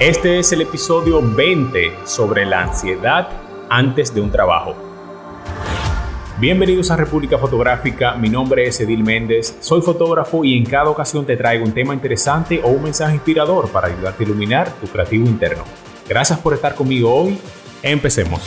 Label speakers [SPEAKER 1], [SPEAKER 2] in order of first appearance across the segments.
[SPEAKER 1] Este es el episodio 20 sobre la ansiedad antes de un trabajo. Bienvenidos a República Fotográfica, mi nombre es Edil Méndez, soy fotógrafo y en cada ocasión te traigo un tema interesante o un mensaje inspirador para ayudarte a iluminar tu creativo interno. Gracias por estar conmigo hoy, empecemos.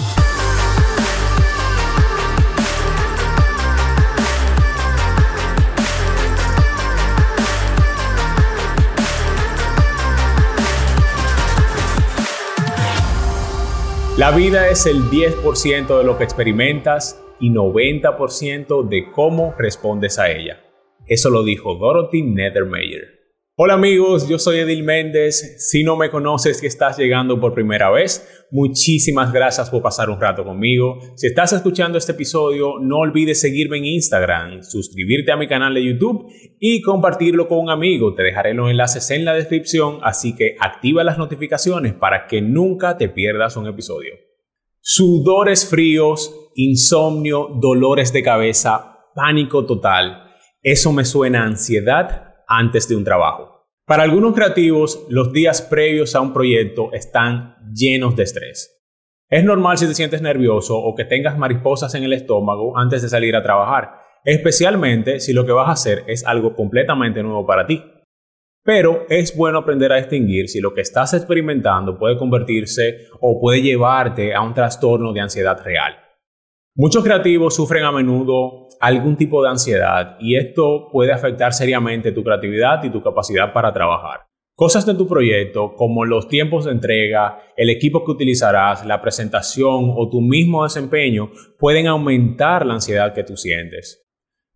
[SPEAKER 1] La vida es el 10% de lo que experimentas y 90% de cómo respondes a ella. Eso lo dijo Dorothy Nethermeyer. Hola amigos, yo soy Edil Méndez. Si no me conoces y estás llegando por primera vez, muchísimas gracias por pasar un rato conmigo. Si estás escuchando este episodio, no olvides seguirme en Instagram, suscribirte a mi canal de YouTube y compartirlo con un amigo. Te dejaré los enlaces en la descripción, así que activa las notificaciones para que nunca te pierdas un episodio. Sudores fríos, insomnio, dolores de cabeza, pánico total. Eso me suena a ansiedad antes de un trabajo. Para algunos creativos, los días previos a un proyecto están llenos de estrés. Es normal si te sientes nervioso o que tengas mariposas en el estómago antes de salir a trabajar, especialmente si lo que vas a hacer es algo completamente nuevo para ti. Pero es bueno aprender a distinguir si lo que estás experimentando puede convertirse o puede llevarte a un trastorno de ansiedad real. Muchos creativos sufren a menudo algún tipo de ansiedad y esto puede afectar seriamente tu creatividad y tu capacidad para trabajar. Cosas de tu proyecto como los tiempos de entrega, el equipo que utilizarás, la presentación o tu mismo desempeño pueden aumentar la ansiedad que tú sientes.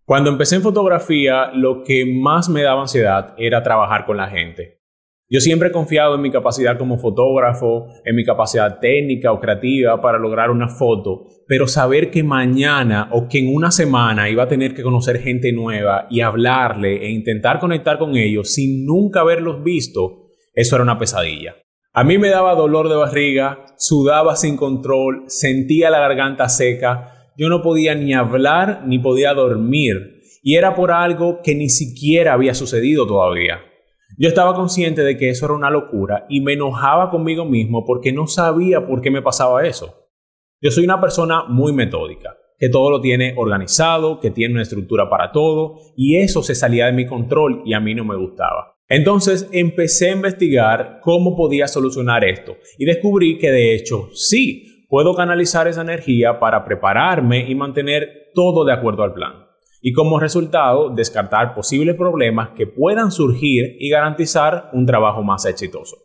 [SPEAKER 1] Cuando empecé en fotografía, lo que más me daba ansiedad era trabajar con la gente. Yo siempre he confiado en mi capacidad como fotógrafo, en mi capacidad técnica o creativa para lograr una foto, pero saber que mañana o que en una semana iba a tener que conocer gente nueva y hablarle e intentar conectar con ellos sin nunca haberlos visto, eso era una pesadilla. A mí me daba dolor de barriga, sudaba sin control, sentía la garganta seca, yo no podía ni hablar ni podía dormir, y era por algo que ni siquiera había sucedido todavía. Yo estaba consciente de que eso era una locura y me enojaba conmigo mismo porque no sabía por qué me pasaba eso. Yo soy una persona muy metódica, que todo lo tiene organizado, que tiene una estructura para todo y eso se salía de mi control y a mí no me gustaba. Entonces empecé a investigar cómo podía solucionar esto y descubrí que de hecho sí, puedo canalizar esa energía para prepararme y mantener todo de acuerdo al plan y como resultado descartar posibles problemas que puedan surgir y garantizar un trabajo más exitoso.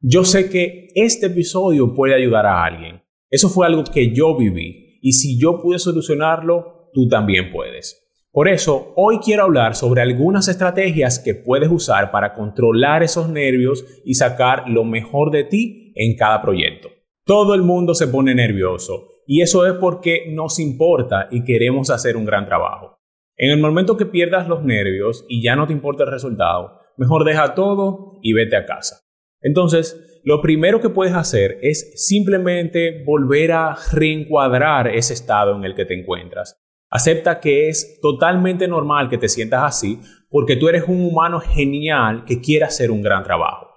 [SPEAKER 1] Yo sé que este episodio puede ayudar a alguien. Eso fue algo que yo viví y si yo pude solucionarlo, tú también puedes. Por eso, hoy quiero hablar sobre algunas estrategias que puedes usar para controlar esos nervios y sacar lo mejor de ti en cada proyecto. Todo el mundo se pone nervioso y eso es porque nos importa y queremos hacer un gran trabajo. En el momento que pierdas los nervios y ya no te importa el resultado, mejor deja todo y vete a casa. Entonces, lo primero que puedes hacer es simplemente volver a reencuadrar ese estado en el que te encuentras. Acepta que es totalmente normal que te sientas así porque tú eres un humano genial que quiere hacer un gran trabajo.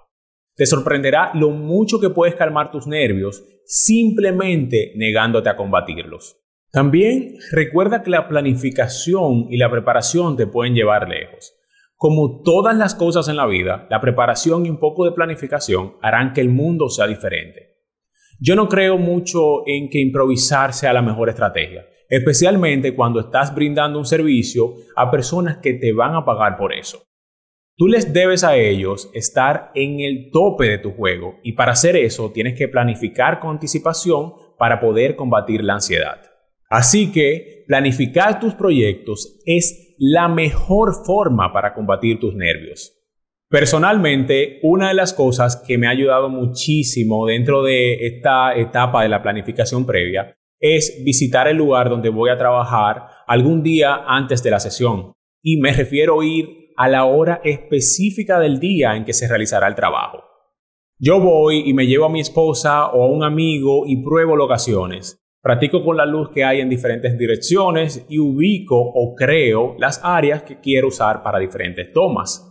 [SPEAKER 1] Te sorprenderá lo mucho que puedes calmar tus nervios simplemente negándote a combatirlos. También recuerda que la planificación y la preparación te pueden llevar lejos. Como todas las cosas en la vida, la preparación y un poco de planificación harán que el mundo sea diferente. Yo no creo mucho en que improvisar sea la mejor estrategia, especialmente cuando estás brindando un servicio a personas que te van a pagar por eso. Tú les debes a ellos estar en el tope de tu juego y para hacer eso tienes que planificar con anticipación para poder combatir la ansiedad. Así que planificar tus proyectos es la mejor forma para combatir tus nervios. Personalmente, una de las cosas que me ha ayudado muchísimo dentro de esta etapa de la planificación previa es visitar el lugar donde voy a trabajar algún día antes de la sesión. Y me refiero a ir a la hora específica del día en que se realizará el trabajo. Yo voy y me llevo a mi esposa o a un amigo y pruebo locaciones. Practico con la luz que hay en diferentes direcciones y ubico o creo las áreas que quiero usar para diferentes tomas.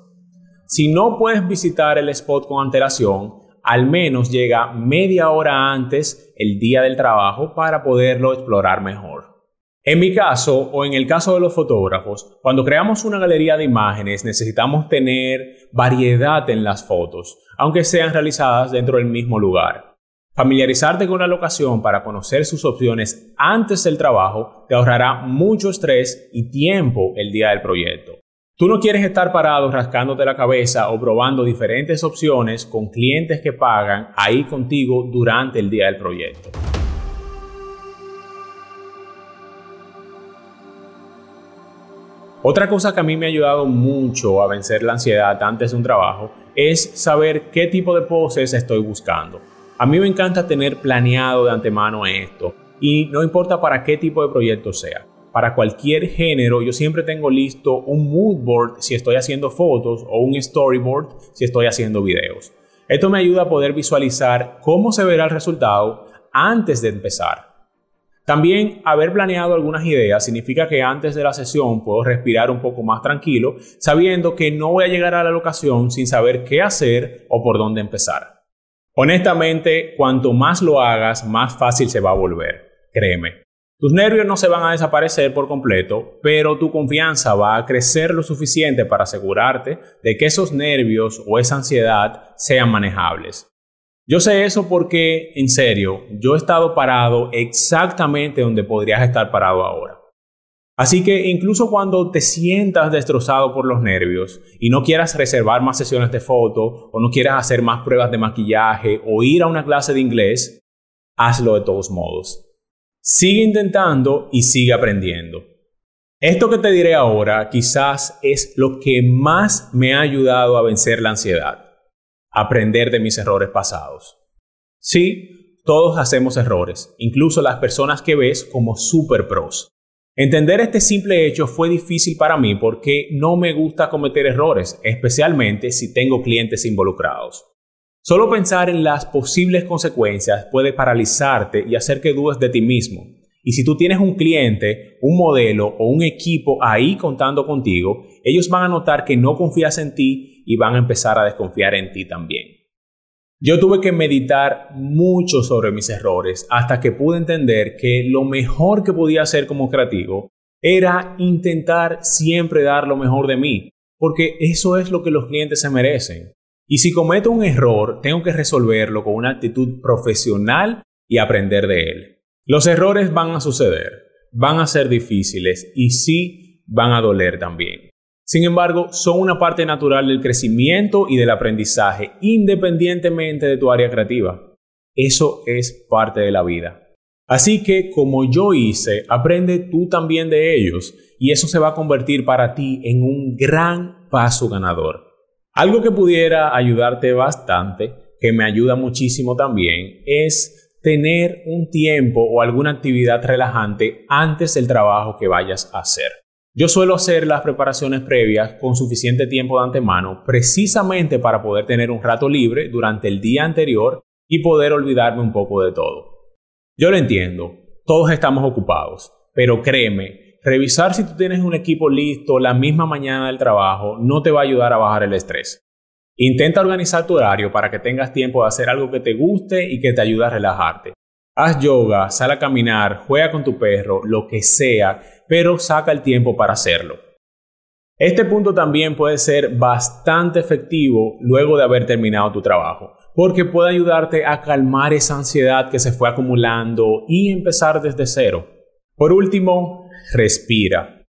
[SPEAKER 1] Si no puedes visitar el spot con antelación, al menos llega media hora antes el día del trabajo para poderlo explorar mejor. En mi caso, o en el caso de los fotógrafos, cuando creamos una galería de imágenes necesitamos tener variedad en las fotos, aunque sean realizadas dentro del mismo lugar. Familiarizarte con la locación para conocer sus opciones antes del trabajo te ahorrará mucho estrés y tiempo el día del proyecto. Tú no quieres estar parado rascándote la cabeza o probando diferentes opciones con clientes que pagan ahí contigo durante el día del proyecto. Otra cosa que a mí me ha ayudado mucho a vencer la ansiedad antes de un trabajo es saber qué tipo de poses estoy buscando. A mí me encanta tener planeado de antemano esto y no importa para qué tipo de proyecto sea. Para cualquier género yo siempre tengo listo un mood board si estoy haciendo fotos o un storyboard si estoy haciendo videos. Esto me ayuda a poder visualizar cómo se verá el resultado antes de empezar también haber planeado algunas ideas significa que antes de la sesión puedo respirar un poco más tranquilo, sabiendo que no voy a llegar a la locación sin saber qué hacer o por dónde empezar. Honestamente, cuanto más lo hagas, más fácil se va a volver, créeme. Tus nervios no se van a desaparecer por completo, pero tu confianza va a crecer lo suficiente para asegurarte de que esos nervios o esa ansiedad sean manejables. Yo sé eso porque, en serio, yo he estado parado exactamente donde podrías estar parado ahora. Así que incluso cuando te sientas destrozado por los nervios y no quieras reservar más sesiones de foto o no quieras hacer más pruebas de maquillaje o ir a una clase de inglés, hazlo de todos modos. Sigue intentando y sigue aprendiendo. Esto que te diré ahora quizás es lo que más me ha ayudado a vencer la ansiedad aprender de mis errores pasados. Sí, todos hacemos errores, incluso las personas que ves como super pros. Entender este simple hecho fue difícil para mí porque no me gusta cometer errores, especialmente si tengo clientes involucrados. Solo pensar en las posibles consecuencias puede paralizarte y hacer que dudes de ti mismo. Y si tú tienes un cliente, un modelo o un equipo ahí contando contigo, ellos van a notar que no confías en ti y van a empezar a desconfiar en ti también. Yo tuve que meditar mucho sobre mis errores hasta que pude entender que lo mejor que podía hacer como creativo era intentar siempre dar lo mejor de mí, porque eso es lo que los clientes se merecen. Y si cometo un error, tengo que resolverlo con una actitud profesional y aprender de él. Los errores van a suceder, van a ser difíciles y sí van a doler también. Sin embargo, son una parte natural del crecimiento y del aprendizaje, independientemente de tu área creativa. Eso es parte de la vida. Así que, como yo hice, aprende tú también de ellos y eso se va a convertir para ti en un gran paso ganador. Algo que pudiera ayudarte bastante, que me ayuda muchísimo también, es tener un tiempo o alguna actividad relajante antes del trabajo que vayas a hacer. Yo suelo hacer las preparaciones previas con suficiente tiempo de antemano precisamente para poder tener un rato libre durante el día anterior y poder olvidarme un poco de todo. Yo lo entiendo, todos estamos ocupados, pero créeme, revisar si tú tienes un equipo listo la misma mañana del trabajo no te va a ayudar a bajar el estrés. Intenta organizar tu horario para que tengas tiempo de hacer algo que te guste y que te ayude a relajarte. Haz yoga, sal a caminar, juega con tu perro, lo que sea, pero saca el tiempo para hacerlo. Este punto también puede ser bastante efectivo luego de haber terminado tu trabajo, porque puede ayudarte a calmar esa ansiedad que se fue acumulando y empezar desde cero. Por último, respira.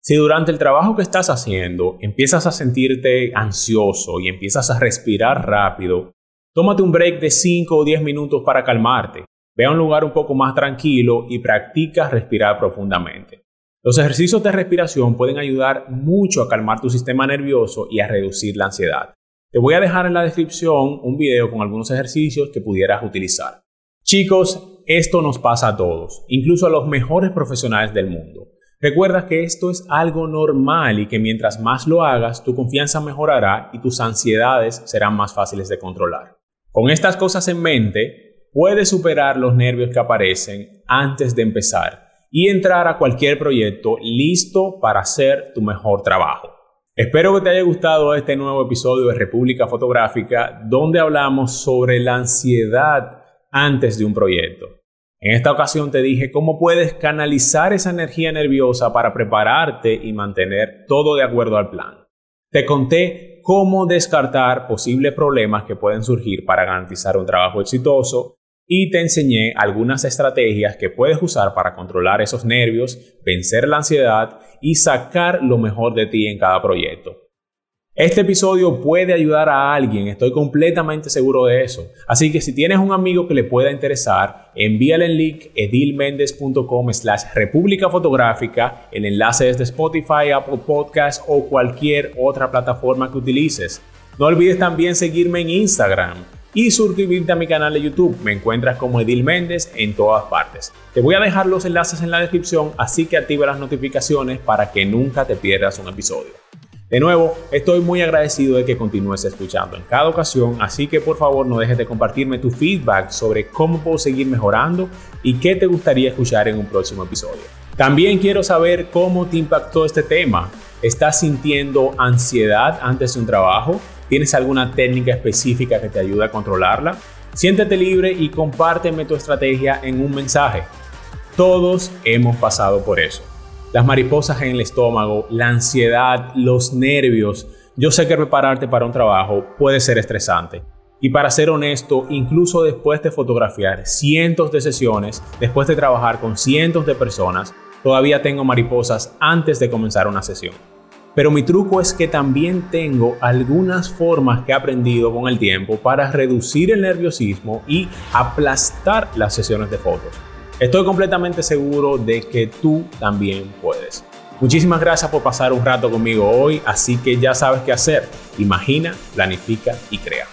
[SPEAKER 1] Si durante el trabajo que estás haciendo empiezas a sentirte ansioso y empiezas a respirar rápido, tómate un break de 5 o 10 minutos para calmarte. Ve a un lugar un poco más tranquilo y practica respirar profundamente. Los ejercicios de respiración pueden ayudar mucho a calmar tu sistema nervioso y a reducir la ansiedad. Te voy a dejar en la descripción un video con algunos ejercicios que pudieras utilizar. Chicos, esto nos pasa a todos, incluso a los mejores profesionales del mundo. Recuerda que esto es algo normal y que mientras más lo hagas, tu confianza mejorará y tus ansiedades serán más fáciles de controlar. Con estas cosas en mente, puedes superar los nervios que aparecen antes de empezar y entrar a cualquier proyecto listo para hacer tu mejor trabajo. Espero que te haya gustado este nuevo episodio de República Fotográfica donde hablamos sobre la ansiedad antes de un proyecto. En esta ocasión te dije cómo puedes canalizar esa energía nerviosa para prepararte y mantener todo de acuerdo al plan. Te conté cómo descartar posibles problemas que pueden surgir para garantizar un trabajo exitoso y te enseñé algunas estrategias que puedes usar para controlar esos nervios, vencer la ansiedad y sacar lo mejor de ti en cada proyecto. Este episodio puede ayudar a alguien, estoy completamente seguro de eso. Así que si tienes un amigo que le pueda interesar, envíale el link edilmendez.com slash república fotográfica. El enlace es de Spotify, Apple Podcast o cualquier otra plataforma que utilices. No olvides también seguirme en Instagram y suscribirte a mi canal de YouTube. Me encuentras como Edil Méndez en todas partes. Te voy a dejar los enlaces en la descripción, así que activa las notificaciones para que nunca te pierdas un episodio. De nuevo, estoy muy agradecido de que continúes escuchando en cada ocasión, así que por favor no dejes de compartirme tu feedback sobre cómo puedo seguir mejorando y qué te gustaría escuchar en un próximo episodio. También quiero saber cómo te impactó este tema. ¿Estás sintiendo ansiedad antes de un trabajo? ¿Tienes alguna técnica específica que te ayude a controlarla? Siéntete libre y compárteme tu estrategia en un mensaje. Todos hemos pasado por eso. Las mariposas en el estómago, la ansiedad, los nervios. Yo sé que prepararte para un trabajo puede ser estresante. Y para ser honesto, incluso después de fotografiar cientos de sesiones, después de trabajar con cientos de personas, todavía tengo mariposas antes de comenzar una sesión. Pero mi truco es que también tengo algunas formas que he aprendido con el tiempo para reducir el nerviosismo y aplastar las sesiones de fotos. Estoy completamente seguro de que tú también puedes. Muchísimas gracias por pasar un rato conmigo hoy, así que ya sabes qué hacer. Imagina, planifica y crea.